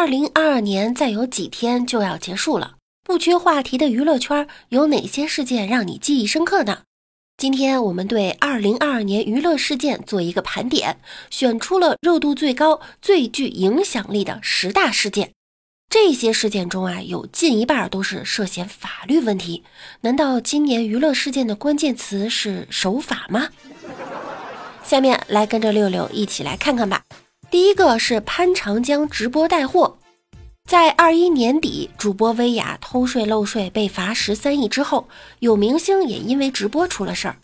二零二二年再有几天就要结束了，不缺话题的娱乐圈有哪些事件让你记忆深刻呢？今天我们对二零二二年娱乐事件做一个盘点，选出了热度最高、最具影响力的十大事件。这些事件中啊，有近一半都是涉嫌法律问题。难道今年娱乐事件的关键词是守法吗？下面来跟着六六一起来看看吧。第一个是潘长江直播带货。在二一年底，主播薇娅偷税漏税被罚十三亿之后，有明星也因为直播出了事儿。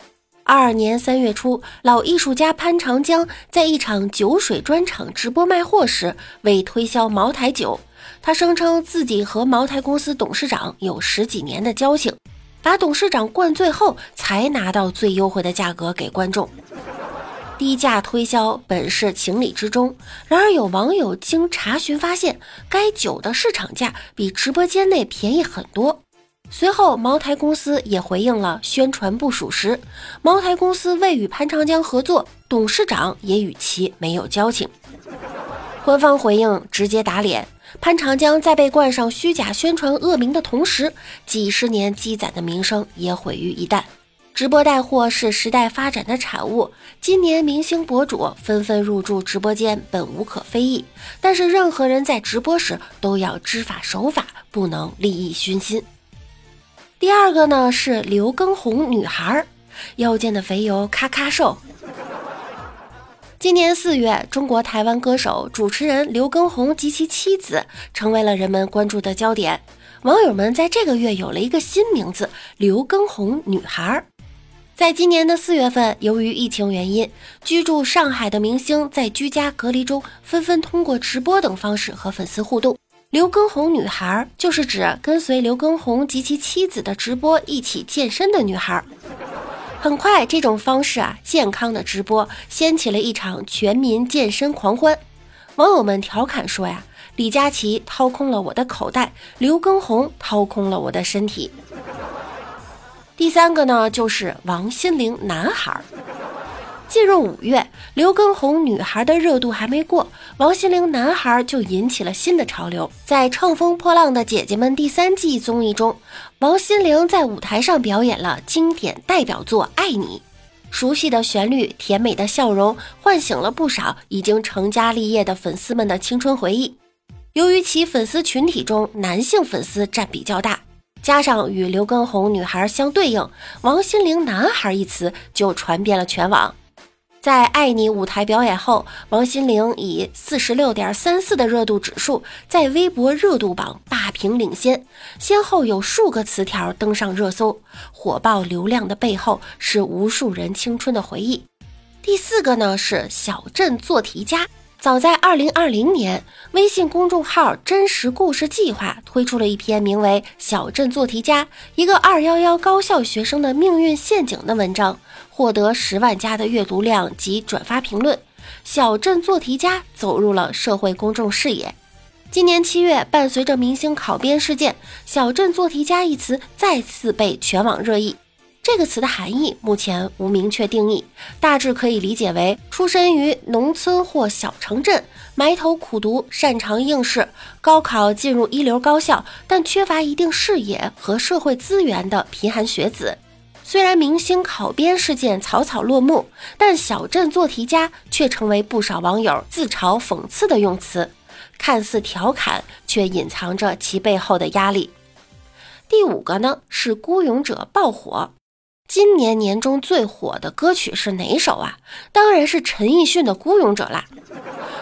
二二年三月初，老艺术家潘长江在一场酒水专场直播卖货时，为推销茅台酒，他声称自己和茅台公司董事长有十几年的交情，把董事长灌醉后才拿到最优惠的价格给观众。低价推销本是情理之中，然而有网友经查询发现，该酒的市场价比直播间内便宜很多。随后，茅台公司也回应了宣传不属实，茅台公司未与潘长江合作，董事长也与其没有交情。官方回应直接打脸，潘长江在被冠上虚假宣传恶名的同时，几十年积攒的名声也毁于一旦。直播带货是时代发展的产物，今年明星博主纷纷入驻直播间，本无可非议。但是任何人在直播时都要知法守法，不能利益熏心。第二个呢是刘畊宏女孩儿，腰间的肥油咔咔瘦。今年四月，中国台湾歌手、主持人刘畊宏及其妻子成为了人们关注的焦点。网友们在这个月有了一个新名字——刘畊宏女孩儿。在今年的四月份，由于疫情原因，居住上海的明星在居家隔离中，纷纷通过直播等方式和粉丝互动。刘畊宏女孩就是指跟随刘畊宏及其妻子的直播一起健身的女孩。很快，这种方式啊，健康的直播掀起了一场全民健身狂欢。网友们调侃说呀：“李佳琦掏空了我的口袋，刘畊宏掏空了我的身体。”第三个呢，就是王心凌男孩。进入五月，刘畊宏女孩的热度还没过，王心凌男孩就引起了新的潮流。在《乘风破浪的姐姐们》第三季综艺中，王心凌在舞台上表演了经典代表作《爱你》，熟悉的旋律、甜美的笑容，唤醒了不少已经成家立业的粉丝们的青春回忆。由于其粉丝群体中男性粉丝占比较大。加上与刘畊宏女孩相对应，王心凌男孩一词就传遍了全网。在《爱你》舞台表演后，王心凌以四十六点三四的热度指数，在微博热度榜霸屏领先，先后有数个词条登上热搜。火爆流量的背后，是无数人青春的回忆。第四个呢，是小镇做题家。早在二零二零年，微信公众号“真实故事计划”推出了一篇名为《小镇做题家：一个二幺幺高校学生的命运陷阱》的文章，获得十万加的阅读量及转发评论。小镇做题家走入了社会公众视野。今年七月，伴随着明星考编事件，“小镇做题家”一词再次被全网热议。这个词的含义目前无明确定义，大致可以理解为出身于农村或小城镇，埋头苦读，擅长应试，高考进入一流高校，但缺乏一定视野和社会资源的贫寒学子。虽然明星考编事件草草落幕，但小镇做题家却成为不少网友自嘲讽刺的用词，看似调侃，却隐藏着其背后的压力。第五个呢，是孤勇者爆火。今年年中最火的歌曲是哪首啊？当然是陈奕迅的《孤勇者》啦。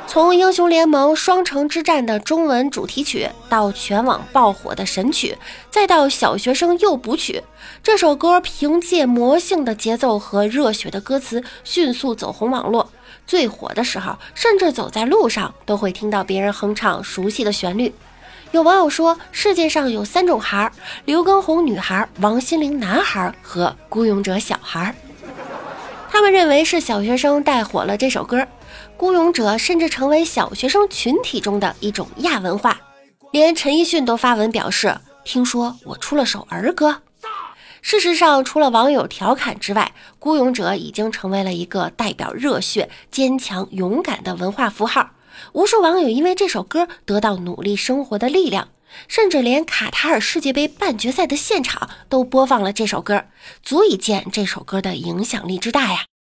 从英雄联盟双城之战的中文主题曲，到全网爆火的神曲，再到小学生诱捕曲，这首歌凭借魔性的节奏和热血的歌词，迅速走红网络。最火的时候，甚至走在路上都会听到别人哼唱熟悉的旋律。有网友说，世界上有三种孩儿：刘畊宏女孩、王心凌男孩和孤勇者小孩。他们认为是小学生带火了这首歌，孤勇者甚至成为小学生群体中的一种亚文化。连陈奕迅都发文表示，听说我出了首儿歌。事实上，除了网友调侃之外，孤勇者已经成为了一个代表热血、坚强、勇敢的文化符号。无数网友因为这首歌得到努力生活的力量，甚至连卡塔尔世界杯半决赛的现场都播放了这首歌，足以见这首歌的影响力之大呀。